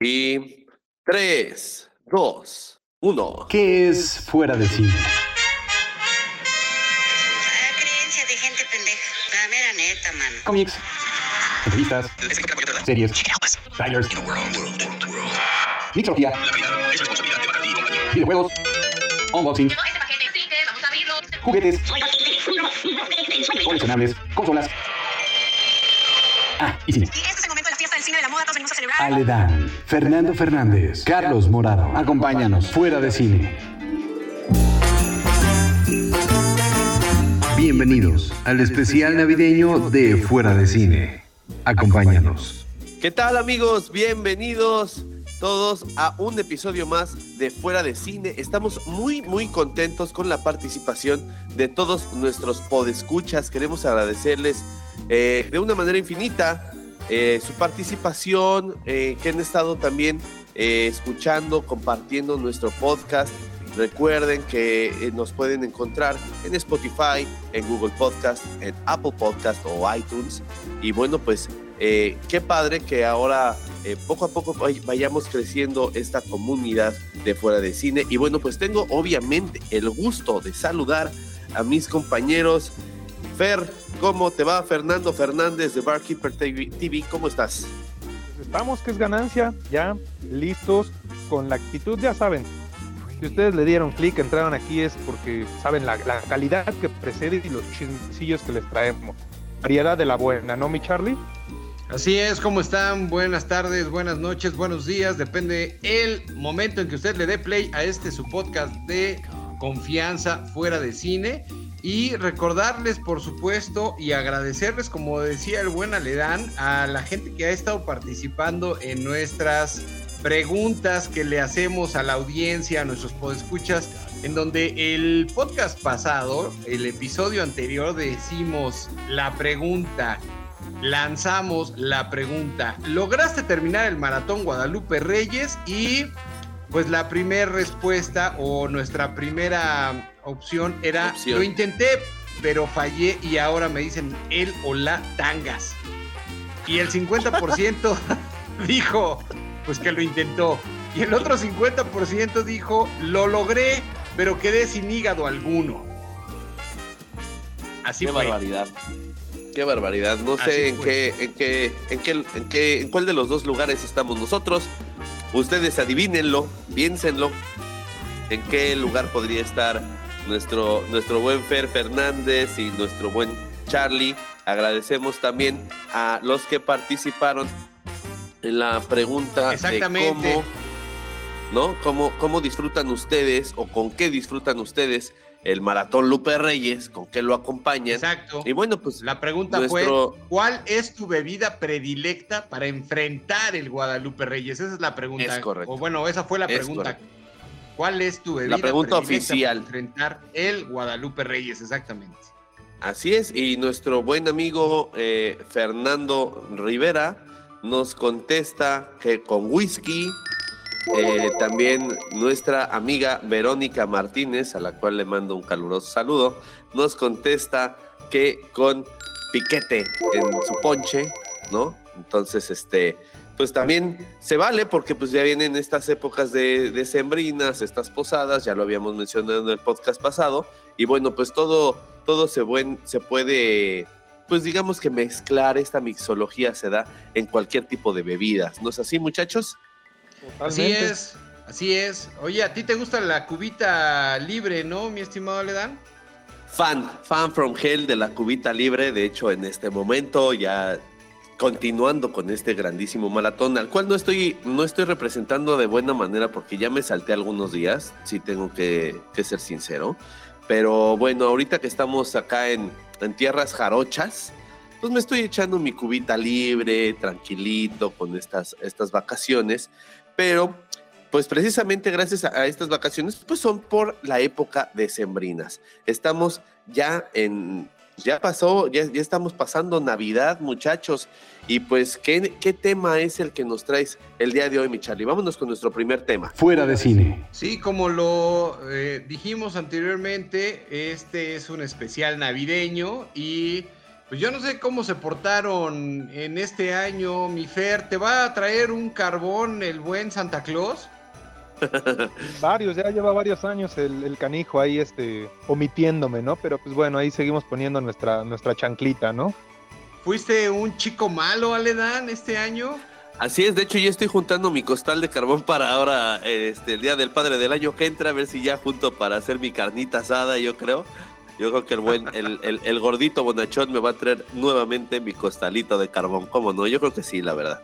Y 3, 2, 1. ¿Qué es fuera de cine? Ah, creencia de gente pendeja. La mera neta, mano. Cómics, entrevistas, series, trailers, mixología, videojuegos, unboxing, juguetes, coleccionables, consolas. Ah, y cine. Venimos a celebrar. Aledán, Fernando Fernández, Carlos Morado. Acompáñanos fuera de cine. Bienvenidos al especial navideño de Fuera de Cine. Acompáñanos. ¿Qué tal amigos? Bienvenidos todos a un episodio más de Fuera de Cine. Estamos muy muy contentos con la participación de todos nuestros podescuchas. Queremos agradecerles eh, de una manera infinita eh, su participación, eh, que han estado también eh, escuchando, compartiendo nuestro podcast. Recuerden que nos pueden encontrar en Spotify, en Google Podcast, en Apple Podcast o iTunes. Y bueno, pues qué padre que ahora poco a poco vay- vayamos creciendo esta comunidad de fuera de cine. Y bueno, pues tengo obviamente el gusto de saludar a mis compañeros. Fer, ¿cómo te va? Fernando Fernández de Barkeeper TV, ¿cómo estás? Estamos, que es ganancia, ya listos con la actitud, ya saben. Si ustedes le dieron clic, entraron aquí es porque saben la, la calidad que precede y los chismecillos que les traemos. Variedad de la buena, ¿no, mi Charlie? Así es, ¿cómo están? Buenas tardes, buenas noches, buenos días. Depende el momento en que usted le dé play a este su podcast de confianza fuera de cine. Y recordarles, por supuesto, y agradecerles, como decía el buen Aledán, a la gente que ha estado participando en nuestras preguntas que le hacemos a la audiencia, a nuestros podescuchas, en donde el podcast pasado, el episodio anterior, decimos la pregunta lanzamos la pregunta. ¿Lograste terminar el maratón Guadalupe Reyes? Y pues la primera respuesta o nuestra primera opción era, Opción. lo intenté, pero fallé y ahora me dicen él o la tangas. Y el 50% dijo, pues que lo intentó. Y el otro 50% dijo, lo logré, pero quedé sin hígado alguno. Así qué fue. barbaridad. Qué barbaridad. No Así sé en qué, en qué, en qué, en qué, en cuál de los dos lugares estamos nosotros. Ustedes adivínenlo, piénsenlo. En qué lugar podría estar nuestro, nuestro buen Fer Fernández y nuestro buen Charlie. Agradecemos también a los que participaron en la pregunta Exactamente. de cómo, ¿no? ¿Cómo, cómo disfrutan ustedes o con qué disfrutan ustedes el maratón Lupe Reyes, con qué lo acompañan. Exacto. Y bueno, pues La pregunta Nuestro- fue, ¿cuál es tu bebida predilecta para enfrentar el Guadalupe Reyes? Esa es la pregunta. Es correcto. O bueno, esa fue la Es pregunta. correcto. ¿Cuál es tu bebida pregunta predilecta oficial. para enfrentar el Guadalupe Reyes? Exactamente. Así es, y nuestro buen amigo eh, Fernando Rivera nos contesta que con whisky. Eh, también nuestra amiga Verónica Martínez, a la cual le mando un caluroso saludo, nos contesta que con piquete en su ponche, ¿no? Entonces, este, pues también se vale porque pues ya vienen estas épocas de, de sembrinas, estas posadas, ya lo habíamos mencionado en el podcast pasado, y bueno, pues todo, todo se, buen, se puede, pues digamos que mezclar, esta mixología se da en cualquier tipo de bebidas, ¿no es así muchachos? Así es, así es. Oye, ¿a ti te gusta la cubita libre, no, mi estimado Ledan? Fan, fan from hell de la cubita libre, de hecho en este momento ya continuando con este grandísimo maratón, al cual no estoy, no estoy representando de buena manera porque ya me salté algunos días, sí tengo que, ser sincero, pero bueno, ahorita que estamos acá en, en tierras jarochas, pues me estoy echando mi cubita libre, tranquilito, con estas, estas vacaciones, pero pues precisamente gracias a estas vacaciones, pues son por la época de sembrinas. Estamos ya en, ya pasó, ya, ya estamos pasando Navidad, muchachos, y pues, ¿qué, ¿qué tema es el que nos traes el día de hoy, mi Charlie? Vámonos con nuestro primer tema. Fuera de cine. Sí, como lo eh, dijimos anteriormente, este es un especial navideño y Pues yo no sé cómo se portaron en este año, mi Fer. ¿Te va a traer un carbón el buen Santa Claus? Varios, ya lleva varios años el, el canijo ahí este, omitiéndome, ¿no? Pero pues bueno, ahí seguimos poniendo nuestra, nuestra chanclita, ¿no? ¿Fuiste un chico malo, Aledán, este año? Así es, de hecho yo estoy juntando mi costal de carbón para ahora, este, el día del padre del año que entra, a ver si ya junto para hacer mi carnita asada, yo creo. Yo creo que el buen, el, el, el gordito bonachón me va a traer nuevamente mi costalito de carbón. ¿Cómo no? Yo creo que sí, la verdad.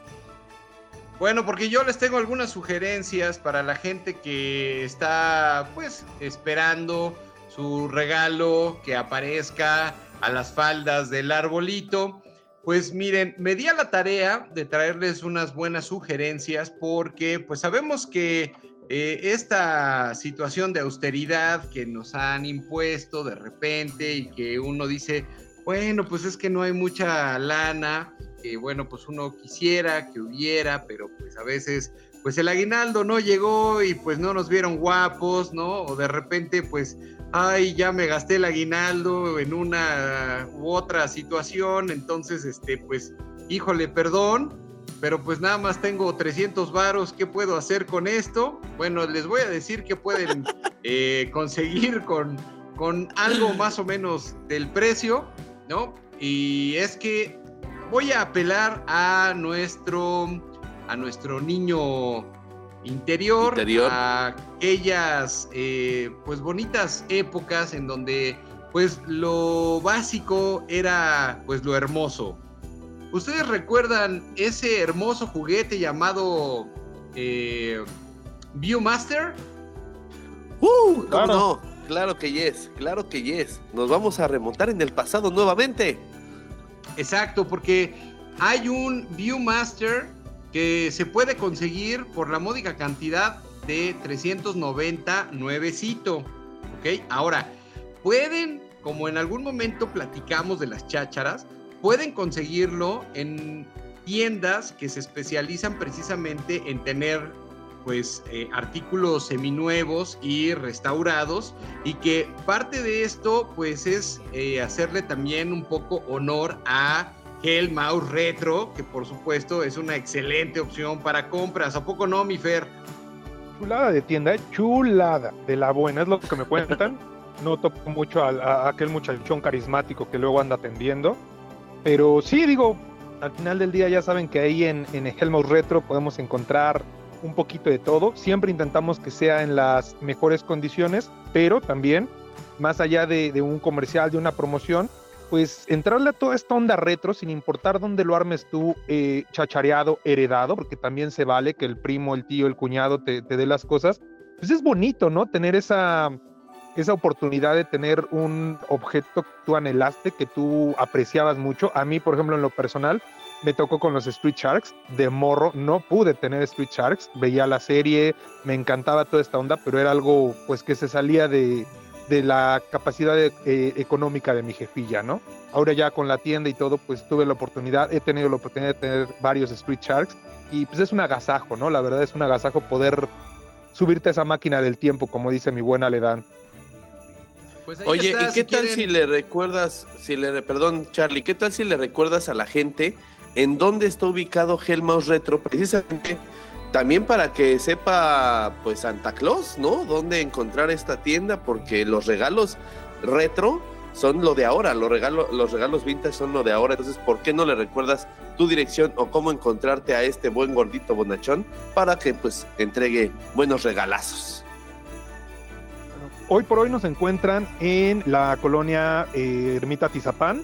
Bueno, porque yo les tengo algunas sugerencias para la gente que está, pues, esperando su regalo que aparezca a las faldas del arbolito. Pues miren, me di a la tarea de traerles unas buenas sugerencias porque pues sabemos que eh, esta situación de austeridad que nos han impuesto de repente y que uno dice, bueno, pues es que no hay mucha lana, que bueno, pues uno quisiera que hubiera, pero pues a veces pues el aguinaldo no llegó y pues no nos vieron guapos, ¿no? O de repente pues ay, ya me gasté el aguinaldo en una u otra situación, entonces, este, pues, híjole, perdón, pero pues nada más tengo 300 varos, ¿qué puedo hacer con esto? Bueno, les voy a decir que pueden eh, conseguir con, con algo más o menos del precio, ¿no? Y es que voy a apelar a nuestro, a nuestro niño interior, Interior. a aquellas eh, pues bonitas épocas en donde pues lo básico era pues lo hermoso. ¿Ustedes recuerdan ese hermoso juguete llamado eh, Viewmaster? ¡Uh! ¿Cómo Claro. no? Claro que yes, claro que yes. Nos vamos a remontar en el pasado nuevamente. Exacto, porque hay un Viewmaster que se puede conseguir por la módica cantidad de 390 nuevecito. ¿Ok? Ahora, pueden, como en algún momento platicamos de las chácharas, pueden conseguirlo en tiendas que se especializan precisamente en tener pues eh, artículos seminuevos y restaurados y que parte de esto pues es eh, hacerle también un poco honor a el mouse retro que por supuesto es una excelente opción para compras a poco no mi Fer Chulada de tienda, ¿eh? chulada de la buena, es lo que me cuentan. No toco mucho a, aquel muchachón carismático que luego anda atendiendo. Pero sí, digo, al final del día ya saben que ahí en, en Helmut Retro podemos encontrar un poquito de todo. Siempre intentamos que sea en las mejores condiciones, pero también, más allá de, un comercial, de una promoción, pues entrarle a toda esta onda retro sin importar dónde lo armes tú, eh, chachareado, heredado, porque también se vale que el primo, el tío, el cuñado te, te dé las cosas. Pues es bonito, ¿no? Tener esa, esa oportunidad de tener un objeto que tú anhelaste, que tú apreciabas mucho. A mí, por ejemplo, en lo personal, me tocó con los Street Sharks de morro. No pude tener Street Sharks, veía la serie, me encantaba toda esta onda, pero era algo pues que se salía de, de la capacidad de- eh, económica de mi jefilla, ¿no? Ahora ya con la tienda y todo, pues tuve la oportunidad, he tenido la oportunidad de tener varios Street Sharks y pues es un agasajo, ¿no? La verdad es un agasajo poder subirte a esa máquina del tiempo, como dice mi buena Ledan. Pues Oye, está, ¿y qué tal quieren- si le recuerdas, si le, perdón, Charlie, qué tal si le recuerdas a la gente en dónde está ubicado Hellmouse Retro? Precisamente también para que sepa, pues, Santa Claus, ¿no? Dónde encontrar esta tienda, porque los regalos retro son lo de ahora, los regalos, los regalos vintage son lo de ahora. Entonces, ¿por qué no le recuerdas tu dirección o cómo encontrarte a este buen gordito bonachón para que, pues, entregue buenos regalazos? Hoy por hoy nos encuentran en la colonia eh, Ermita Tizapán,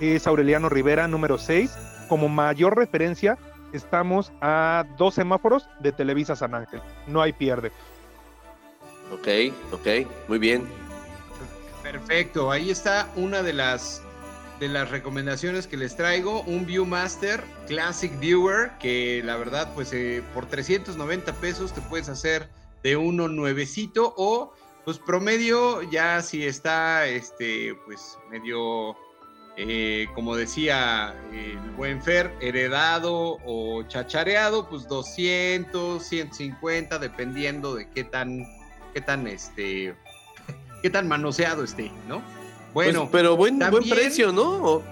es Aureliano Rivera número 6. Como mayor referencia, estamos a dos semáforos de Televisa San Ángel. No hay pierde. Ok, ok, muy bien. Perfecto, ahí está una de las de las recomendaciones que les traigo, un Viewmaster Classic Viewer que la verdad pues eh, por 390 pesos te puedes hacer de uno nuevecito o pues promedio ya si está este pues medio eh, como decía el buen Fer, heredado o chachareado, pues 200, 150, dependiendo de qué tan, qué tan este, qué tan manoseado esté, ¿no? Bueno, Pues, pero buen, buen precio, ¿no?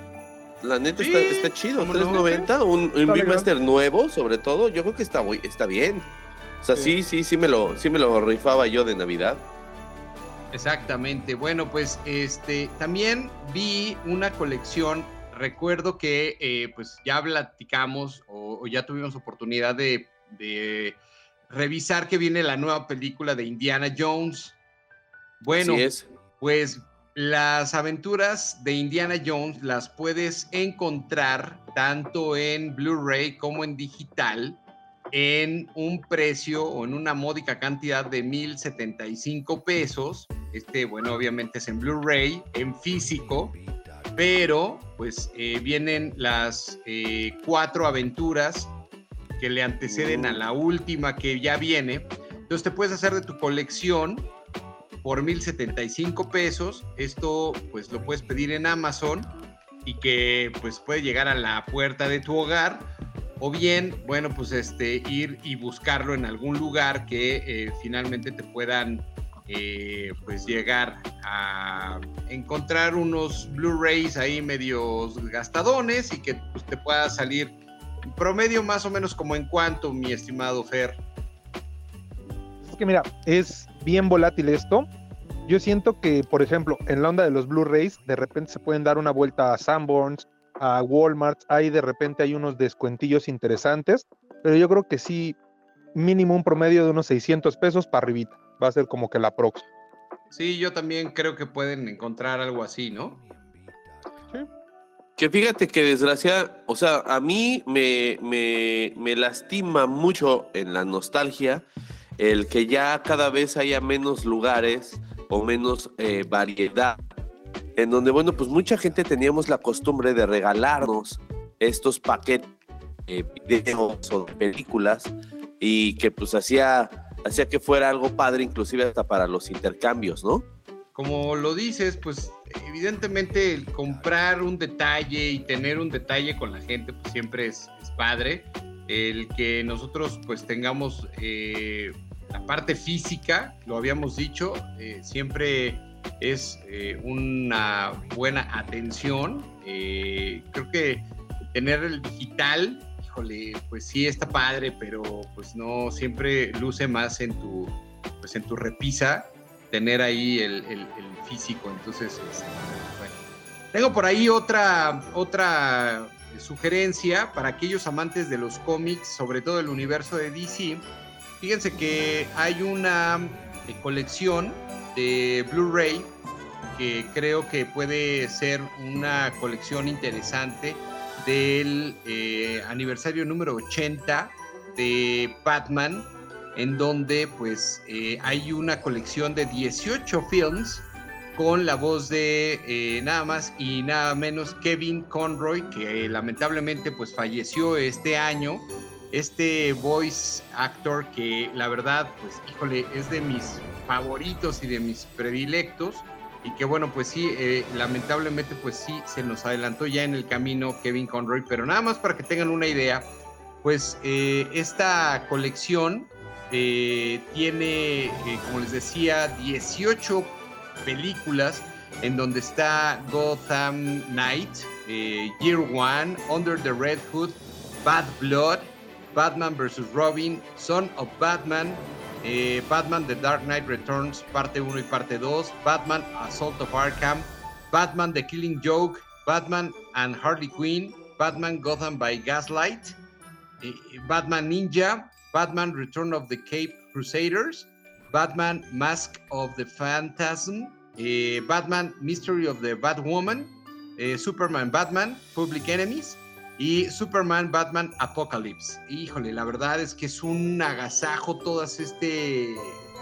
La neta Sí, está, está chido, ¿cómo no? 390, un, un. Beatmaster nuevo, sobre todo, yo creo que está, muy- está bien. O sea, sí, sí, sí me lo, sí me lo rifaba yo de Navidad. Exactamente. Bueno, pues este también vi una colección. Recuerdo que eh, pues ya platicamos o, o ya tuvimos oportunidad de, de revisar que viene la nueva película de Indiana Jones. Bueno, es. pues las aventuras de Indiana Jones las puedes encontrar tanto en Blu-ray como en digital en un precio o en una módica cantidad de 1075 pesos. Este, bueno, obviamente es en Blu-ray, en físico, pero pues eh, vienen las eh, cuatro aventuras que le anteceden a la última que ya viene. Entonces te puedes hacer de tu colección por 1075 pesos. Esto pues lo puedes pedir en Amazon y que pues puede llegar a la puerta de tu hogar o bien, bueno, pues este ir y buscarlo en algún lugar que eh, finalmente te puedan eh, pues llegar a encontrar unos Blu-rays ahí medios gastadones y que pues, te pueda salir promedio más o menos como en cuánto, mi estimado Fer. Es que mira, es bien volátil esto. Yo siento que, por ejemplo, en la onda de los Blu-rays, de repente se pueden dar una vuelta a Sanborns, a Walmart, ahí de repente hay unos descuentillos interesantes, pero yo creo que sí, mínimo un promedio de unos 600 pesos para arribita. Va a ser como que la próxima. Sí, yo también creo que pueden encontrar algo así, ¿no? Que fíjate que desgracia, o sea, a mí me, me, me lastima mucho en la nostalgia el que ya cada vez haya menos lugares o menos eh, variedad, en donde, bueno, pues mucha gente teníamos la costumbre de regalarnos estos paquetes de videos o películas y que pues hacía, hacía que fuera algo padre, inclusive hasta para los intercambios, ¿no? como lo dices, pues evidentemente el comprar un detalle y tener un detalle con la gente, pues siempre es, es padre. El que nosotros pues tengamos eh, la parte física, lo habíamos dicho, eh, siempre es eh, una buena atención. Eh, creo que tener el digital, híjole, pues sí está padre, pero pues no siempre luce más en tu, pues en tu repisa tener ahí el, físico. Entonces, este, bueno. Tengo por ahí otra, otra sugerencia para aquellos amantes de los cómics, sobre todo el universo de DC. Fíjense que hay una eh, colección de Blu-ray que creo que puede ser una colección interesante del eh, aniversario número 80 de Batman en donde pues eh, hay una colección de 18 films con la voz de eh, nada más y nada menos Kevin Conroy, que lamentablemente pues falleció este año. Este voice actor que la verdad pues híjole es de mis favoritos y de mis predilectos y que bueno pues sí eh, lamentablemente pues sí se nos adelantó ya en el camino Kevin Conroy, pero nada más para que tengan una idea pues eh, esta colección eh, tiene, como les decía, 18 películas en donde está Gotham Knight, Year One, Under the Red Hood, Bad Blood, Batman vs. Robin, Son of Batman, eh, Batman The Dark Knight Returns, parte 1 y parte 2, Batman Assault of Arkham, Batman The Killing Joke, Batman and Harley Quinn, Batman Gotham by Gaslight, eh, Batman Ninja, Batman Return of the Cape Crusaders, Batman Mask of the Phantasm, eh, Batman Mystery of the Batwoman, eh, Superman Batman, Public Enemies y Superman Batman Apocalypse. Híjole, la verdad es que es un agasajo todas este,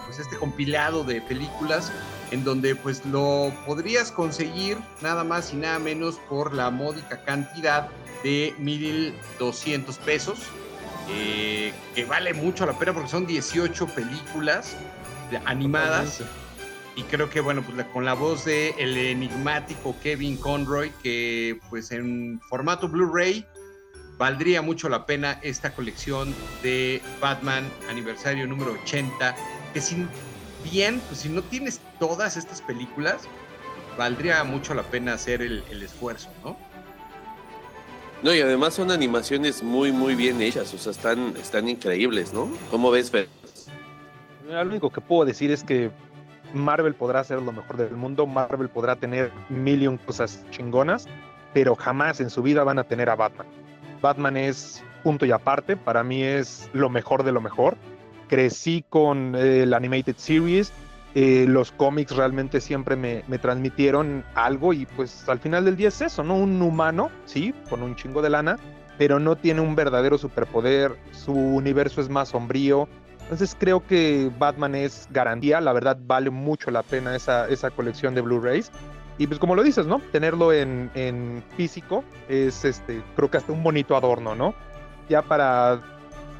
pues este compilado de películas en donde pues lo podrías conseguir nada más y nada menos por la módica cantidad de 1200 pesos eh, que vale mucho la pena porque son 18 películas animadas y creo que bueno pues la- con la voz de el enigmático Kevin Conroy que pues en formato Blu-ray valdría mucho la pena esta colección de Batman aniversario número 80 que sin bien pues si no tienes todas estas películas valdría mucho la pena hacer el, el esfuerzo ¿no? No, y además son animaciones muy, muy bien hechas, o sea, están, están increíbles, ¿no? ¿Cómo ves, Fer? Lo único que puedo decir es que Marvel podrá ser lo mejor del mundo, Marvel podrá tener million cosas chingonas, pero jamás en su vida van a tener a Batman. Batman es punto y aparte, para mí es lo mejor de lo mejor. Crecí con eh, el Animated Series, eh, los cómics realmente siempre me, me, transmitieron algo y pues al final del día es eso, ¿no? Un humano, sí, con un chingo de lana, pero no tiene un verdadero superpoder, su universo es más sombrío, entonces creo que Batman es garantía, la verdad vale mucho la pena esa, esa colección de Blu-rays. Y pues como lo dices, ¿no? Tenerlo en, físico es, este, creo que hasta un bonito adorno, ¿no? Ya para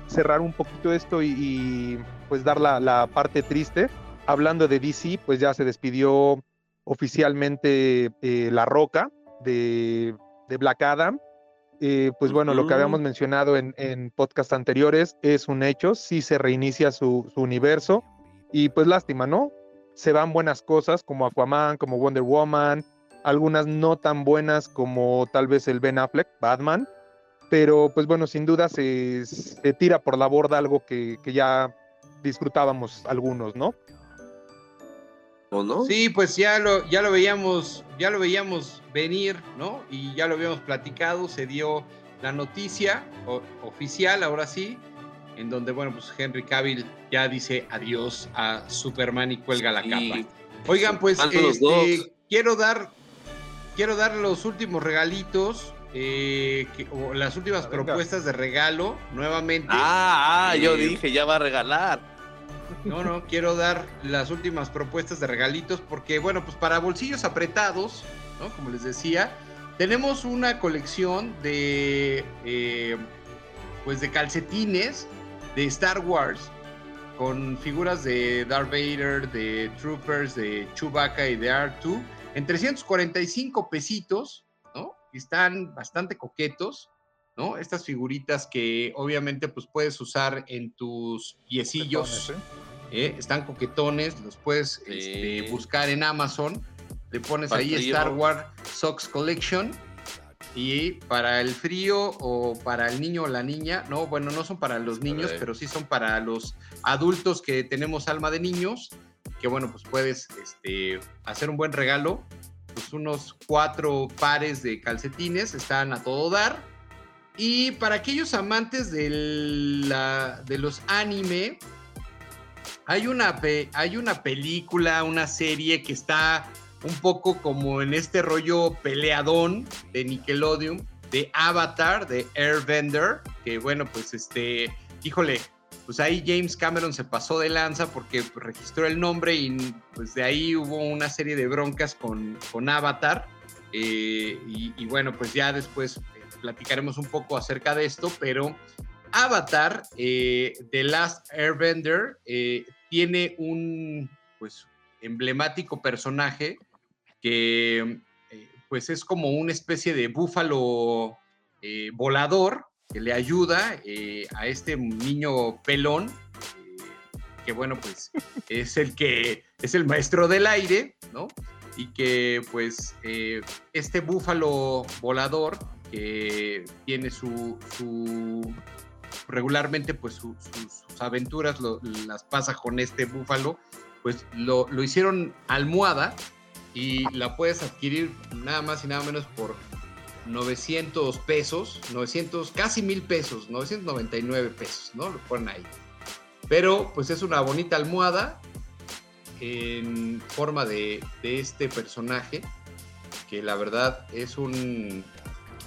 cerrar un poquito esto y, pues dar la, la, parte triste, hablando de DC, pues ya se despidió oficialmente eh, La Roca de, de Black Adam eh, pues bueno, lo que habíamos mencionado en, en podcast anteriores es un hecho, sí se reinicia su, su, universo y pues lástima, ¿no? Se van buenas cosas como Aquaman, como Wonder Woman, algunas no tan buenas como tal vez el Ben Affleck, Batman, pero pues bueno, sin duda se, se tira por la borda algo que, que ya disfrutábamos algunos, ¿no? ¿O no? Sí, pues ya lo, ya lo veíamos, ya lo veíamos venir, ¿no? Y ya lo habíamos platicado, se dio la noticia o, oficial, ahora sí, en donde, bueno, pues Henry Cavill ya dice adiós a Superman y cuelga la sí. capa. Oigan, pues este, quiero dar, quiero dar los últimos regalitos. Eh, que, o las últimas Venga. propuestas de regalo nuevamente. Ah, ah eh, yo dije, ya va a regalar. No, no, quiero dar las últimas propuestas de regalitos porque, bueno, pues para bolsillos apretados, ¿no? Como les decía, tenemos una colección de, eh, pues de calcetines de Star Wars con figuras de Darth Vader, de Troopers, de Chewbacca y de R2 en 345 pesitos, ¿no? Están bastante coquetos. ¿no? Estas figuritas que obviamente pues puedes usar en tus piecillos. ¿eh? ¿Eh? Están coquetones, los puedes sí. este, buscar en Amazon. Le pones para ahí Star Wars Socks Collection. Y para el frío o para el niño o la niña, no, bueno, no son para los niños, pero sí son para los adultos que tenemos alma de niños, que bueno, pues puedes este, hacer un buen regalo. Pues unos cuatro pares de calcetines están a todo dar y para aquellos amantes de, la, de los anime, hay una, hay una película, una serie que está un poco como en este rollo peleadón de Nickelodeon, de Avatar, de Airbender, que bueno, pues este, híjole, pues ahí James Cameron se pasó de lanza porque registró el nombre y pues de ahí hubo una serie de broncas con, con Avatar. Eh, y, bueno, pues ya después platicaremos un poco acerca de esto, pero Avatar, eh, The Last Airbender, eh, tiene un pues emblemático personaje que eh, pues es como una especie de búfalo eh, volador que le ayuda eh, a este niño pelón que bueno pues es el que es el maestro del aire no y que pues este búfalo volador que tiene su, su regularmente pues su, su, sus aventuras las pasa con este búfalo, pues lo, lo, hicieron almohada y la puedes adquirir nada más y nada menos por 900 pesos, 900, casi mil pesos, 999 pesos, ¿no? Lo ponen ahí. Pero pues es una bonita almohada en forma de, de este personaje que la verdad es un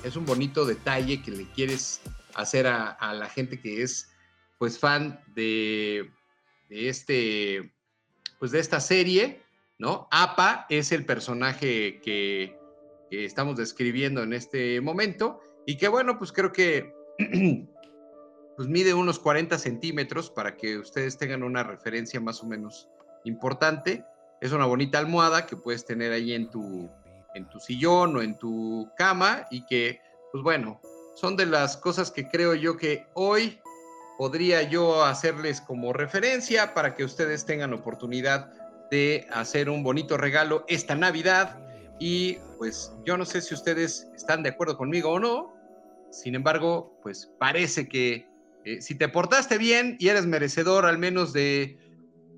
es un bonito detalle que le quieres hacer a, la gente que es pues fan de, de, este pues de esta serie, ¿no? APA es el personaje que, que estamos describiendo en este momento y que bueno, pues creo que pues mide unos 40 centímetros para que ustedes tengan una referencia más o menos importante. Es una bonita almohada que puedes tener ahí en tu, en tu sillón o en tu cama y que, pues bueno, son de las cosas que creo yo que hoy podría yo hacerles como referencia para que ustedes tengan oportunidad de hacer un bonito regalo esta Navidad. Y pues yo no sé si ustedes están de acuerdo conmigo o no, sin embargo, pues parece que eh, si te portaste bien y eres merecedor al menos de,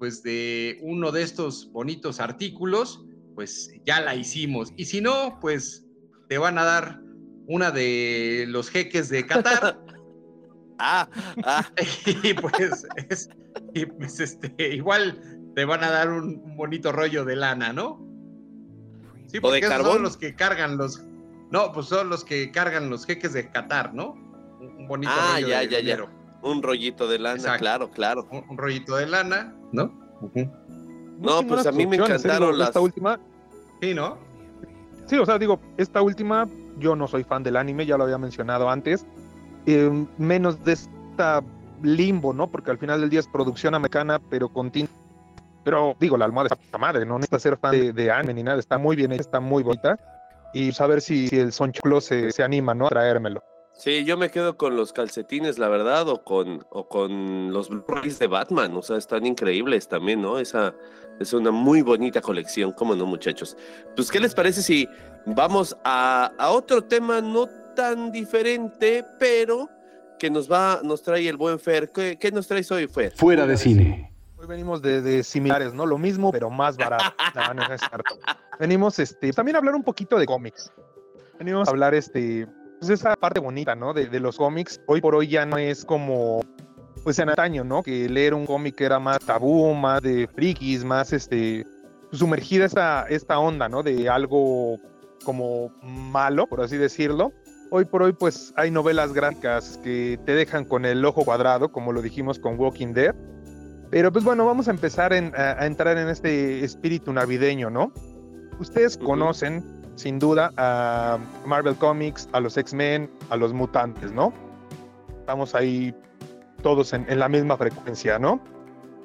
pues de uno de estos bonitos artículos, pues ya la hicimos. Y si no, pues te van a dar una de los jeques de Qatar. Ah, ah, y pues, es- y pues este, igual te van a dar un, un bonito rollo de lana, ¿no? Sí, ¿O de esos carbón? son los que cargan los. No, pues son los que cargan los jeques de Qatar, ¿no? Un, bonito Ah, rollo ya, de ya, ya. un rollito de lana, Exacto. claro, claro. Un, un rollito de lana, ¿no? No, pues a mí me encantaron las- Esta última, Sí, ¿no? Sí, o sea, digo, esta última, yo no soy fan del anime, ya lo había mencionado antes. eh, menos de esta limbo, ¿no? Porque al final del día es producción americana, pero con. Pero digo, la almohada está madre, no necesita ser fan de, de anime ni nada, está muy bien está muy bonita. Y saber si, el Son Choclo se, se anima, ¿no? A traérmelo. Sí, yo me quedo con los calcetines, la verdad, o con, o con los Blu-rays de Batman, o sea, están increíbles también, ¿no? Esa es una muy bonita colección, ¿cómo no, muchachos? Pues, ¿qué les parece si vamos a, a otro tema no tan diferente, pero que nos va, nos trae el buen Fer? ¿Qué, qué nos traes hoy, Fer? Fuera de cine. Hoy venimos de, de similares, ¿no? Lo mismo, pero más barato. No, no es. Venimos, este, también a hablar un poquito de cómics. Venimos a hablar, este, pues esa parte bonita, ¿no? De, de los cómics. Hoy por hoy ya no es como, pues en antaño, ¿no? Que leer un cómic era más tabú, más de frikis, más, este, sumergida esta, esta onda, ¿no? De algo como malo, por así decirlo. Hoy por hoy, pues hay novelas gráficas que te dejan con el ojo cuadrado, como lo dijimos con Walking Dead. Pero pues bueno, vamos a empezar en- a, a entrar en este espíritu navideño, ¿no? Ustedes conocen, sin duda, a Marvel Comics, a los X-Men, a los mutantes, ¿no? Estamos ahí todos en, la misma frecuencia, ¿no?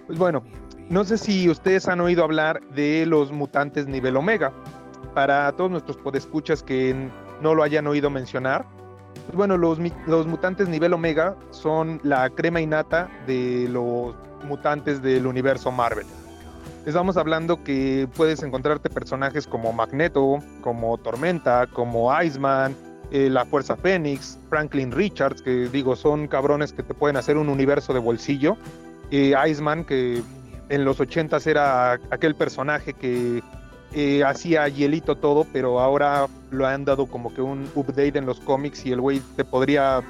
Pues bueno, no sé si ustedes han oído hablar de los mutantes nivel Omega. Para todos nuestros podescuchas que no lo hayan oído mencionar, pues bueno, los, los mutantes nivel Omega son la crema innata de los mutantes del universo Marvel. Estamos hablando que puedes encontrarte personajes como Magneto, como Tormenta, como Iceman, eh, la Fuerza Fénix, Franklin Richards, que digo, son cabrones que te pueden hacer un universo de bolsillo. Eh, Iceman, que en los 80s era aquel personaje que eh, hacía hielito todo, pero ahora lo han dado como que un update en los cómics y el güey te podría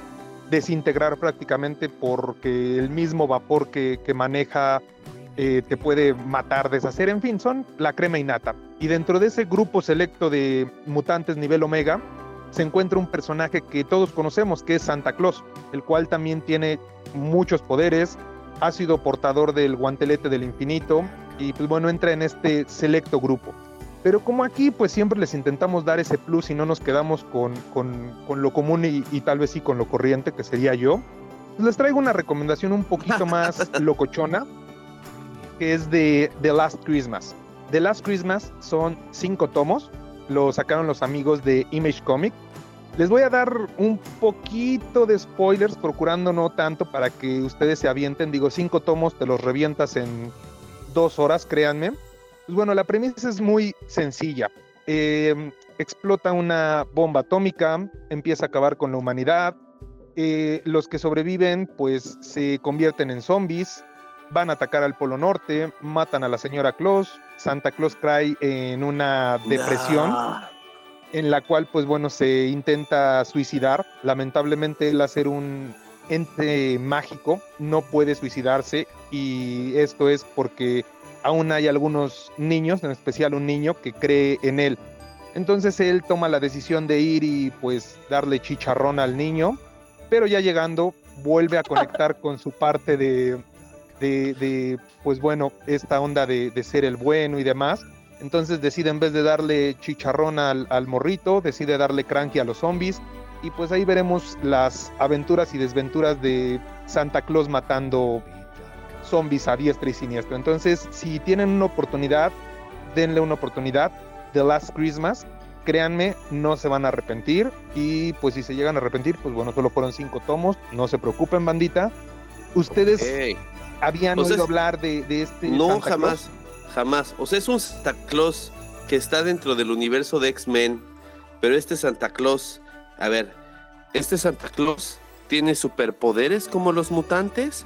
desintegrar prácticamente porque el mismo vapor que, que maneja eh, te puede matar, deshacer, en fin, son la crema innata. Y dentro de ese grupo selecto de mutantes nivel Omega se encuentra un personaje que todos conocemos, que es Santa Claus, el cual también tiene muchos poderes, ha sido portador del guantelete del infinito y pues bueno, entra en este selecto grupo. Pero como aquí pues siempre les intentamos dar ese plus y no nos quedamos con, con- con lo común y, y tal vez sí con lo corriente que sería yo, pues les traigo una recomendación un poquito más locochona, que es de The Last Christmas. The Last Christmas son cinco tomos, lo sacaron los amigos de Image Comic. Les voy a dar un poquito de spoilers, procurando no tanto para que ustedes se avienten. Digo, cinco tomos te los revientas en dos horas, créanme. Pues bueno, la premisa es muy sencilla. Eh, explota una bomba atómica, empieza a acabar con la humanidad. Eh, los que sobreviven, pues se convierten en zombies, van a atacar al Polo Norte, matan a la señora Claus. Santa Claus cae en una depresión en la cual, pues bueno, se intenta suicidar. Lamentablemente, él, hacer un ente mágico, no puede suicidarse y esto es porque aún hay algunos niños, en especial un niño, que cree en él. Entonces él toma la decisión de ir y pues darle chicharrón al niño, pero ya llegando vuelve a conectar con su parte de, de, pues bueno, esta onda de, ser el bueno y demás. Entonces decide en vez de darle chicharrón al, morrito, decide darle cranky a los zombies. Y pues ahí veremos las aventuras y desventuras de Santa Claus matando zombies a diestra y siniestra. Entonces, si tienen una oportunidad, denle una oportunidad. The Last Christmas, créanme, no se van a arrepentir. Y pues si se llegan a arrepentir, pues bueno, solo fueron cinco tomos. No se preocupen, bandita. ¿Ustedes. Habían O sea, oído hablar de, de este? No, Santa Claus? jamás, jamás. O sea, es un Santa Claus que está dentro del universo de X-Men, pero este Santa Claus, a ver, ¿este Santa Claus tiene superpoderes como los mutantes?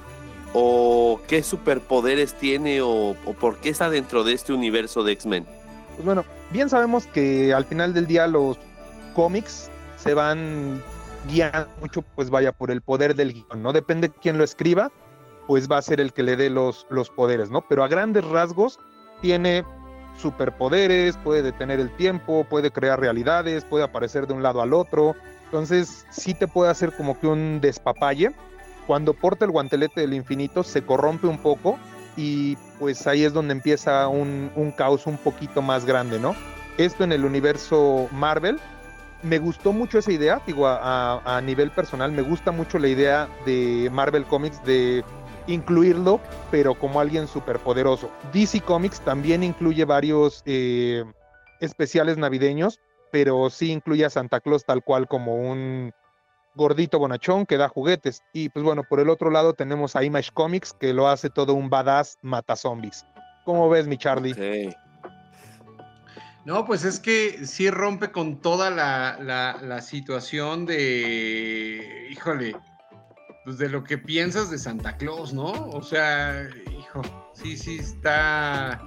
¿O qué superpoderes tiene o, o por qué está dentro de este universo de X-Men? Pues bueno, bien sabemos que al final del día los cómics se van guiando mucho, pues vaya, por el poder del guion, ¿no? Depende de quién lo escriba, pues va a ser el que le dé los, los poderes, ¿no? Pero a grandes rasgos tiene superpoderes, puede detener el tiempo, puede crear realidades, puede aparecer de un lado al otro. Entonces, sí te puede hacer como que un despapalle. Cuando porta el guantelete del infinito, se corrompe un poco y pues ahí es donde empieza un, un caos un poquito más grande, ¿no? Esto en el universo Marvel, me gustó mucho esa idea, digo, a, a, nivel personal, me gusta mucho la idea de Marvel Comics de incluirlo, pero como alguien superpoderoso. DC Comics también incluye varios eh, especiales navideños, pero sí incluye a Santa Claus tal cual como un gordito bonachón que da juguetes. Y pues bueno, por el otro lado tenemos a Image Comics que lo hace todo un badass mata zombies. ¿Cómo ves, mi Charlie? Okay. No, pues es que sí rompe con toda la, la, la, situación de, híjole, pues de lo que piensas de Santa Claus, ¿no? O sea, hijo, sí, sí está,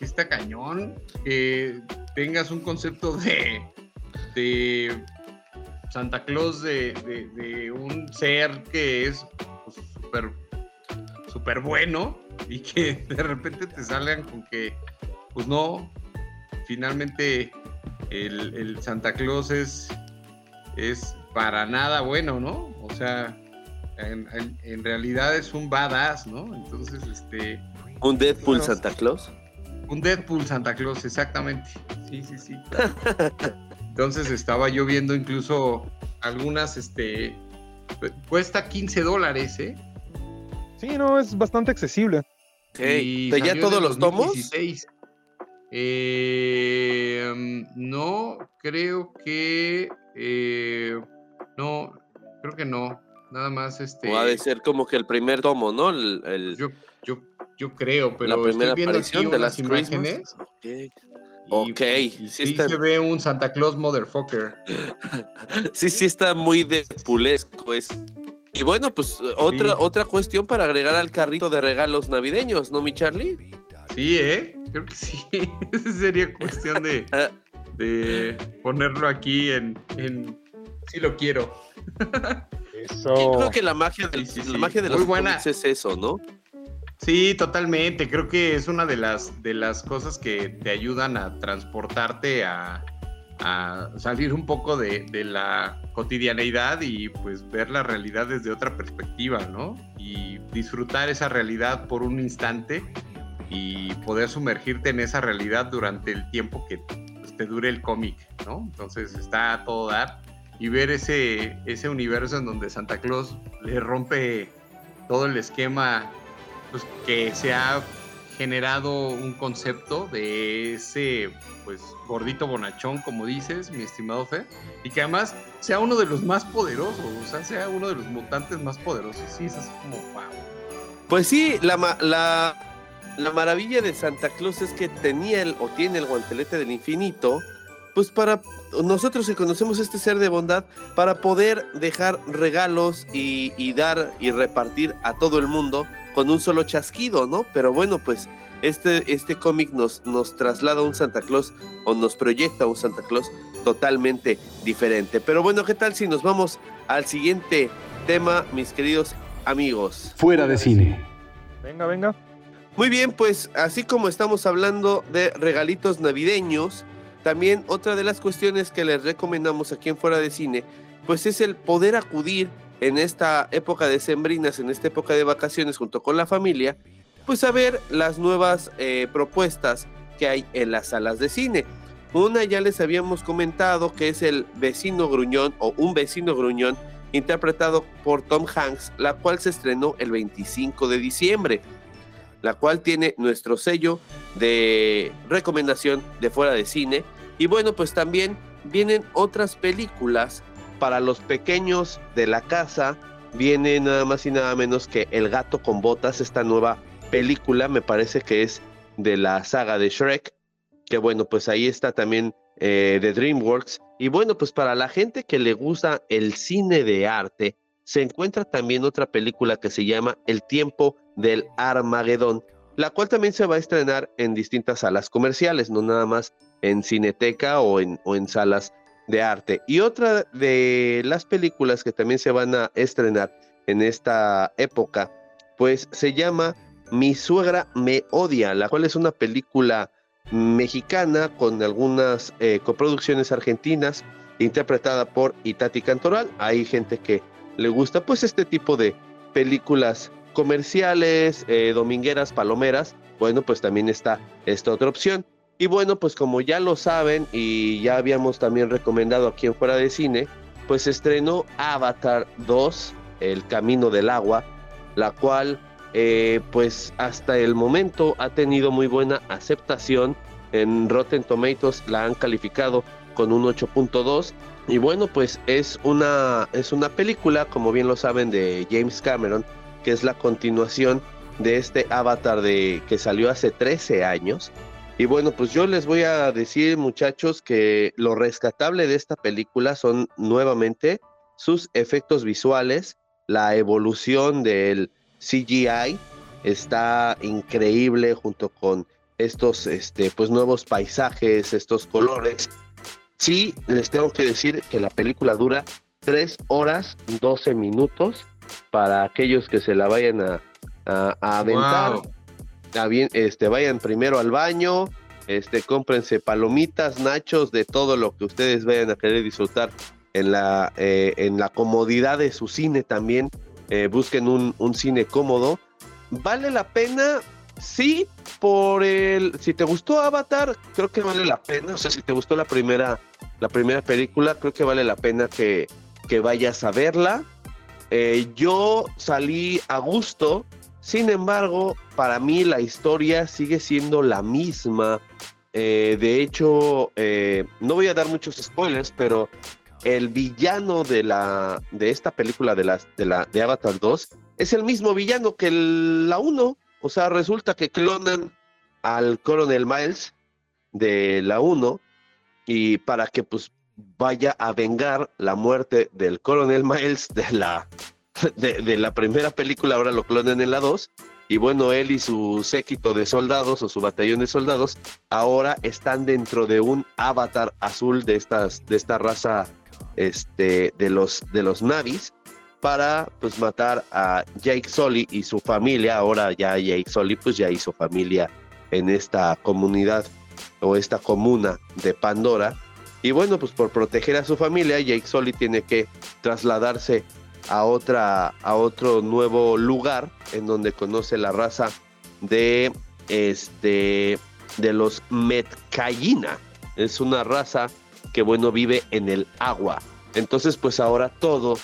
está cañón que tengas un concepto de, de Santa Claus, de, de, un ser que es súper pues, super bueno y que de repente te salgan con que, pues no, finalmente el, el, Santa Claus es, es para nada bueno, ¿no? O sea, en, en, en, realidad es un badass, ¿no? Entonces, este... ¿Un Deadpool bueno, Santa Claus? Un Deadpool Santa Claus, exactamente. Sí, sí, sí. Entonces estaba yo viendo incluso algunas, este... Cuesta 15 dólares, ¿eh? Sí, no, es bastante accesible. Okay. ¿De ya todos los tomos? Eh, no, creo que. Eh, no, creo que no. Nada más este. O ha de ser como que el primer tomo, ¿no? El, el... Yo, yo, yo creo, pero la primera estoy viendo aparición de las imágenes. Okay. Y, ok, y sí, sí está... se ve un Santa Claus motherfucker. sí, sí está muy depulesco es. Y bueno, pues otra, Sí. otra cuestión para agregar al carrito de regalos navideños, ¿no, mi Charlie? Sí, ¿eh? Creo que sí. Sería cuestión de, Ah, de ponerlo aquí en, en... Sí lo quiero. Eso. Yo creo que la magia, del, Sí, sí, la magia de Muy los buena. cómics es eso, ¿no? Sí, totalmente. Creo que es una de las, de las cosas que te ayudan a transportarte a, a salir un poco de, de la cotidianeidad y pues ver la realidad desde otra perspectiva, ¿no? Y disfrutar esa realidad por un instante y poder sumergirte en esa realidad durante el tiempo que pues, te dure el cómic, ¿no? Entonces está a todo dar y ver ese, ese universo en donde Santa Claus le rompe todo el esquema pues, que se ha generado un concepto de ese pues gordito bonachón, como dices, mi estimado Fe, y que además sea uno de los más poderosos, o sea, sea uno de los mutantes más poderosos. Sí, es así como wow. Pues sí, la, la, la maravilla de Santa Claus es que tenía el, o tiene el guantelete del infinito, pues para nosotros que conocemos este ser de bondad, para poder dejar regalos y, y dar y repartir a todo el mundo con un solo chasquido, ¿no? Pero bueno, pues este, este cómic nos, nos traslada a un Santa Claus o nos proyecta a un Santa Claus totalmente diferente. Pero bueno, ¿qué tal si nos vamos al siguiente tema, mis queridos amigos? Fuera de cine. Venga, venga. Muy bien, pues así como estamos hablando de regalitos navideños, también otra de las cuestiones que les recomendamos aquí en Fuera de Cine, pues es el poder acudir en esta época de sembrinas, en esta época de vacaciones junto con la familia, pues a ver las nuevas eh, propuestas que hay en las salas de cine. Una ya les habíamos comentado que es el vecino gruñón o un vecino gruñón interpretado por Tom Hanks, la cual se estrenó el 25 de diciembre la cual tiene nuestro sello de recomendación de fuera de cine. Y bueno, pues también vienen otras películas para los pequeños de la casa. Viene nada más y nada menos que El gato con botas, esta nueva película, me parece que es de la saga de Shrek. Que bueno, pues ahí está también eh, de DreamWorks, Y bueno, pues para la gente que le gusta el cine de arte, se encuentra también otra película que se llama El tiempo del Armagedón, la cual también se va a estrenar en distintas salas comerciales, no nada más en cineteca o en, o en salas de arte. Y otra de las películas que también se van a estrenar en esta época, pues se llama Mi suegra me odia, la cual es una película mexicana con algunas eh, coproducciones argentinas, interpretada por Itati Cantoral. Hay gente que le gusta pues este tipo de películas comerciales, eh, domingueras, palomeras. Bueno, pues también está esta otra opción. Y bueno, pues como ya lo saben y ya habíamos también recomendado aquí en Fuera de Cine, pues estrenó Avatar 2, El Camino del Agua, la cual eh, pues hasta el momento ha tenido muy buena aceptación. En Rotten Tomatoes la han calificado con un 8.2 y bueno pues es una es una película como bien lo saben de James Cameron que es la continuación de este Avatar de que salió hace 13 años y bueno, pues yo les voy a decir, muchachos, que lo rescatable de esta película son nuevamente sus efectos visuales, la evolución del CGI está increíble junto con estos este pues nuevos paisajes, estos colores. Sí, les tengo que decir que la película dura 3 horas 12 minutos para aquellos que se la vayan a, a, aventar. Este, vayan primero al baño, este, cómprense palomitas, nachos, de todo lo que ustedes vayan a querer disfrutar en la, eh, en la comodidad de su cine también. Eh, busquen un, un cine cómodo. ¿Vale la pena? Sí, por el. Si te gustó Avatar, creo que vale la pena. O sea, si te gustó la primera, la primera película, creo que vale la pena que, que vayas a verla. Eh, yo salí a gusto. Sin embargo, para mí la historia sigue siendo la misma. Eh, de hecho, eh, no voy a dar muchos spoilers, pero el villano de la de esta película de la, de Avatar 2 es el mismo villano que la 1. O sea, resulta que clonan al Coronel Miles de la 1 y para que pues vaya a vengar la muerte del Coronel Miles de la de, la primera película, ahora lo clonan en la 2. Y bueno, él y su séquito de soldados o su batallón de soldados ahora están dentro de un avatar azul de estas de esta raza este de los de los para pues matar a Jake Sully y su familia. Ahora ya Jake Sully pues ya hizo familia en esta comunidad o esta comuna de Pandora. Y bueno, pues por proteger a su familia, Jake Sully tiene que trasladarse a otra a otro nuevo lugar en donde conoce la raza de este de los Metcallina. Es una raza que bueno vive en el agua. Entonces, pues ahora todo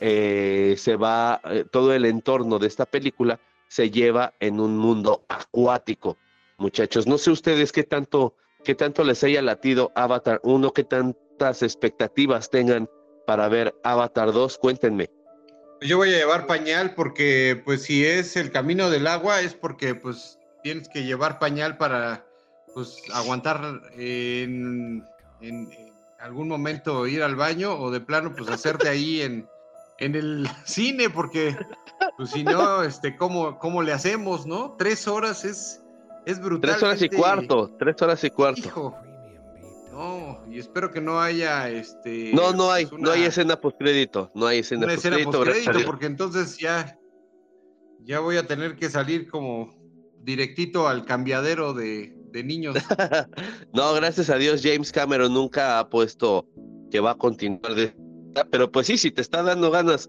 eh, se va, eh, todo el entorno de esta película se lleva en un mundo acuático. Muchachos, no sé ustedes qué tanto, qué tanto les haya latido Avatar 1, qué tantas expectativas tengan para ver Avatar 2, cuéntenme. Yo voy a llevar pañal porque, pues, si es el camino del agua, es porque, pues, tienes que llevar pañal para, pues, aguantar en, en- en algún momento ir al baño o de plano, pues, hacerte ahí en, en el cine, porque, pues, si no, este, ¿cómo, cómo le hacemos, no? Tres horas es, es brutal. Tres horas y cuarto, tres horas y cuarto. Hijo. No, y espero que no haya, este... No, no hay, pues, no hay escena postcrédito, no hay escena postcrédito, postcrédito, Dios. porque entonces ya, ya voy a tener que salir como directito al cambiadero de, de niños. no, gracias a Dios James Cameron nunca ha puesto que va a continuar de pero pues sí, si te está dando ganas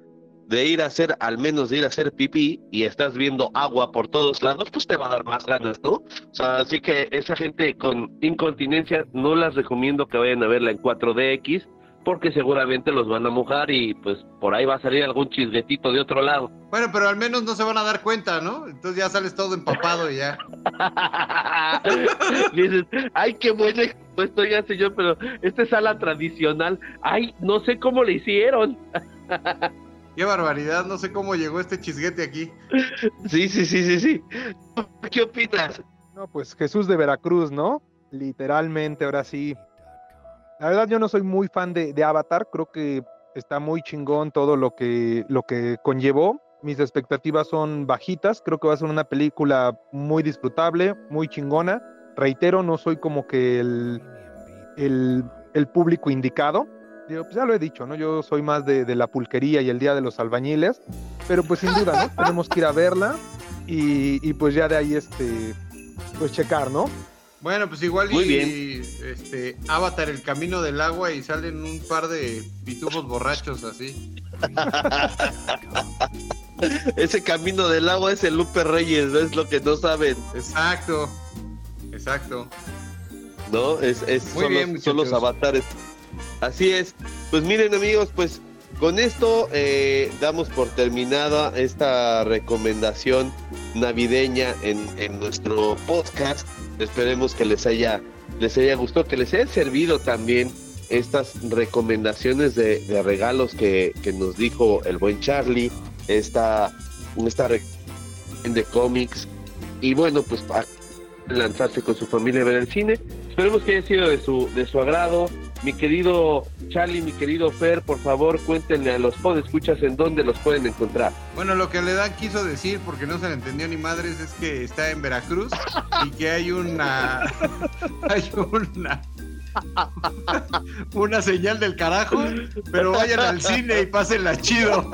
de ir a hacer, al menos de ir a hacer pipí y estás viendo agua por todos lados, pues te va a dar más ganas, ¿no? O sea, así que esa gente con incontinencia no las recomiendo que vayan a verla en 4DX porque seguramente los van a mojar y pues por ahí va a salir algún chisguetito de otro lado. Bueno, pero al menos no se van a dar cuenta, ¿no? Entonces ya sales todo empapado y ya. Dices, ay, qué bueno expuesto ya, señor, pero esta es sala tradicional. Ay, no sé cómo le hicieron. Qué barbaridad, no sé cómo llegó este chisguete aquí. Sí, sí, sí, sí, sí. ¿Qué opinas? No, pues Jesús de Veracruz, ¿no? Literalmente, ahora sí. La verdad yo no soy muy fan de, de Avatar, creo que está muy chingón todo lo que, lo que conllevó. Mis expectativas son bajitas, creo que va a ser una película muy disfrutable, muy chingona. Reitero, no soy como que el, el, el público indicado. Digo, pues ya lo he dicho, ¿no? Yo soy más de, de la pulquería y el Día de los Albañiles, pero pues sin duda, ¿no? Tenemos que ir a verla y, y pues ya de ahí, este, pues checar, ¿no? Bueno, pues igual Muy y bien. este Avatar el camino del agua y salen un par de pitufos borrachos así. Ese camino del agua es el Lupe Reyes, ¿no? Es lo que no saben, Exacto. Exacto. ¿no? Es, es, Muy son, bien, los, son los avatares. Así es. Pues miren, amigos, pues con esto eh, damos por terminada esta recomendación navideña en, en nuestro podcast. Esperemos que les haya, les haya gustado, que les haya servido también estas recomendaciones de, de regalos que, que nos dijo el buen Charlie, esta, esta de cómics. Y bueno, pues para lanzarse con su familia a ver el cine. Esperemos que haya sido de su, de su agrado. Mi querido Charlie, mi querido Fer, por favor, cuéntenle a los podescuchas en dónde los pueden encontrar. Bueno, lo que le dan quiso decir, porque no se le entendió ni madres, es que está en Veracruz y que hay una. hay una. una señal del carajo, pero vayan al cine y pásenla chido.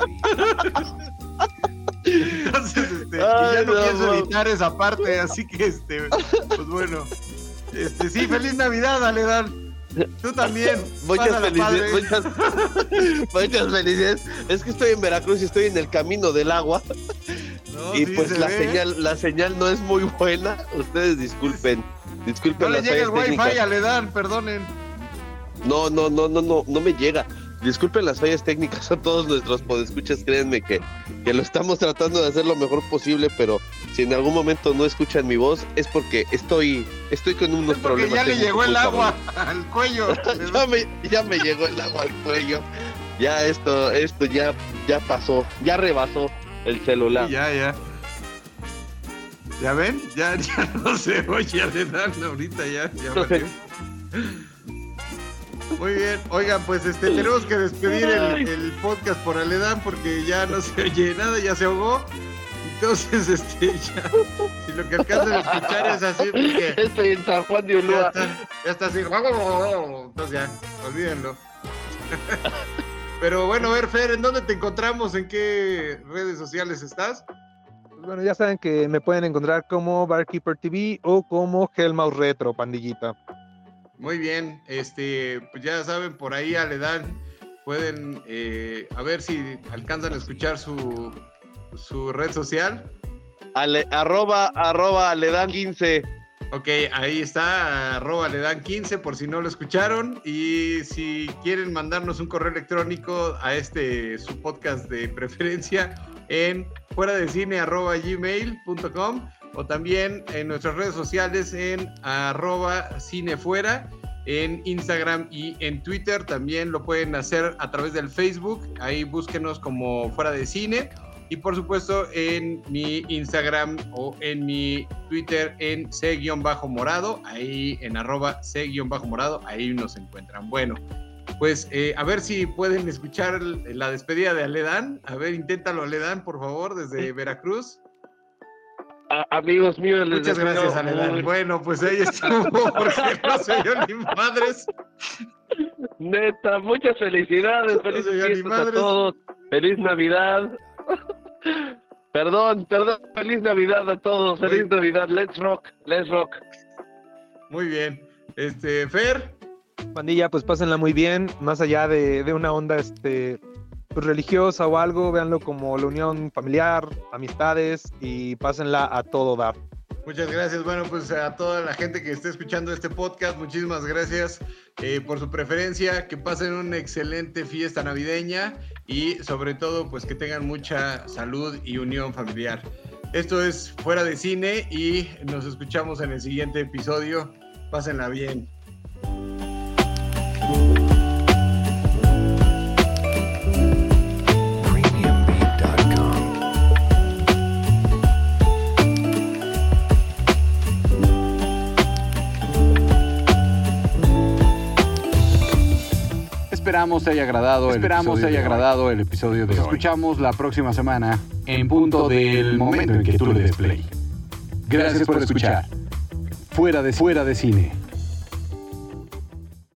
Entonces, este, y ya Ay, no, no, pienso editar esa parte, así que este, pues bueno. Este, sí, feliz Navidad, Aledán. Tú también. Muchas felicidades, muchas, muchas felicidades. Es que estoy en Veracruz y estoy en el camino del agua No, y sí, pues se la ve. señal, la señal no es muy buena. Ustedes disculpen, No disculpen le las llega el wifi, técnicas. Aledán, perdonen. No, no, no, no, no, no me llega. Disculpen las fallas técnicas a todos nuestros podescuchas, créanme que, que lo estamos tratando de hacer lo mejor posible, pero si en algún momento no escuchan mi voz es porque estoy, estoy con unos Es problemas. ya le llegó el agua al cuello. ya, me, ya me llegó el agua al cuello. Ya esto, esto ya, ya pasó, ya rebasó el celular. Ya, ya. ¿Ya ven? Ya, ya no se oye Aledán ahorita ya. ya valió. Muy bien, oigan, pues este tenemos que despedir el, el podcast por Aledán porque ya no se oye nada, ya se ahogó. Entonces, este, ya, si lo que alcanzan a escuchar es así, porque Estoy en San Juan de ya Ulúa. está, ya está así. Entonces ya, olvídenlo. Pero bueno, a ver, Fer, ¿en dónde te encontramos? ¿En qué redes sociales estás? Pues bueno, ya saben que me pueden encontrar como Barkeeper TV o como Hellmouse Retro, pandillita. Muy bien, este, pues ya saben, por ahí Aledán pueden, eh, a ver si alcanzan a escuchar su, su red social. Ale- arroba, arroba, le dan 15. Ok, ahí está, arroba le dan 15 por si no lo escucharon. Y si quieren mandarnos un correo electrónico a este su podcast de preferencia en fuera de cine arroba gmail.com o también en nuestras redes sociales en arroba cinefuera en Instagram y en Twitter. También lo pueden hacer a través del Facebook. Ahí búsquenos como fuera de cine. Y por supuesto en mi Instagram o en mi Twitter en C-morado, ahí en arroba C-morado, ahí nos encuentran. Bueno, pues eh, a ver si pueden escuchar la despedida de Aledán. A ver, inténtalo Aledán, por favor, desde Veracruz. A- amigos míos, les Muchas gracias, Aledán. Bueno, pues ahí estuvo, porque no se oyó ni madres. Neta, muchas felicidades, No felices fiestas a todos, feliz Navidad. perdón, perdón, feliz Navidad a todos, feliz Muy- Navidad, let's rock, let's rock. Muy bien. Este, Fer, Pandilla, pues pásenla muy bien, más allá de, de una onda este, pues, religiosa o algo, véanlo como la unión familiar, amistades y pásenla a todo dar. Muchas gracias. Bueno, pues a toda la gente que esté escuchando este podcast, muchísimas gracias eh, por su preferencia. Que pasen una excelente fiesta navideña y sobre todo, pues que tengan mucha salud y unión familiar. Esto es Fuera de Cine y nos escuchamos en el siguiente episodio. Pásenla bien. Esperamos te haya agradado, Esperamos te haya agradado el episodio de hoy. Nos escuchamos la próxima semana en punto del momento en que tú le des play. Gracias por escuchar. Fuera de fuera de cine.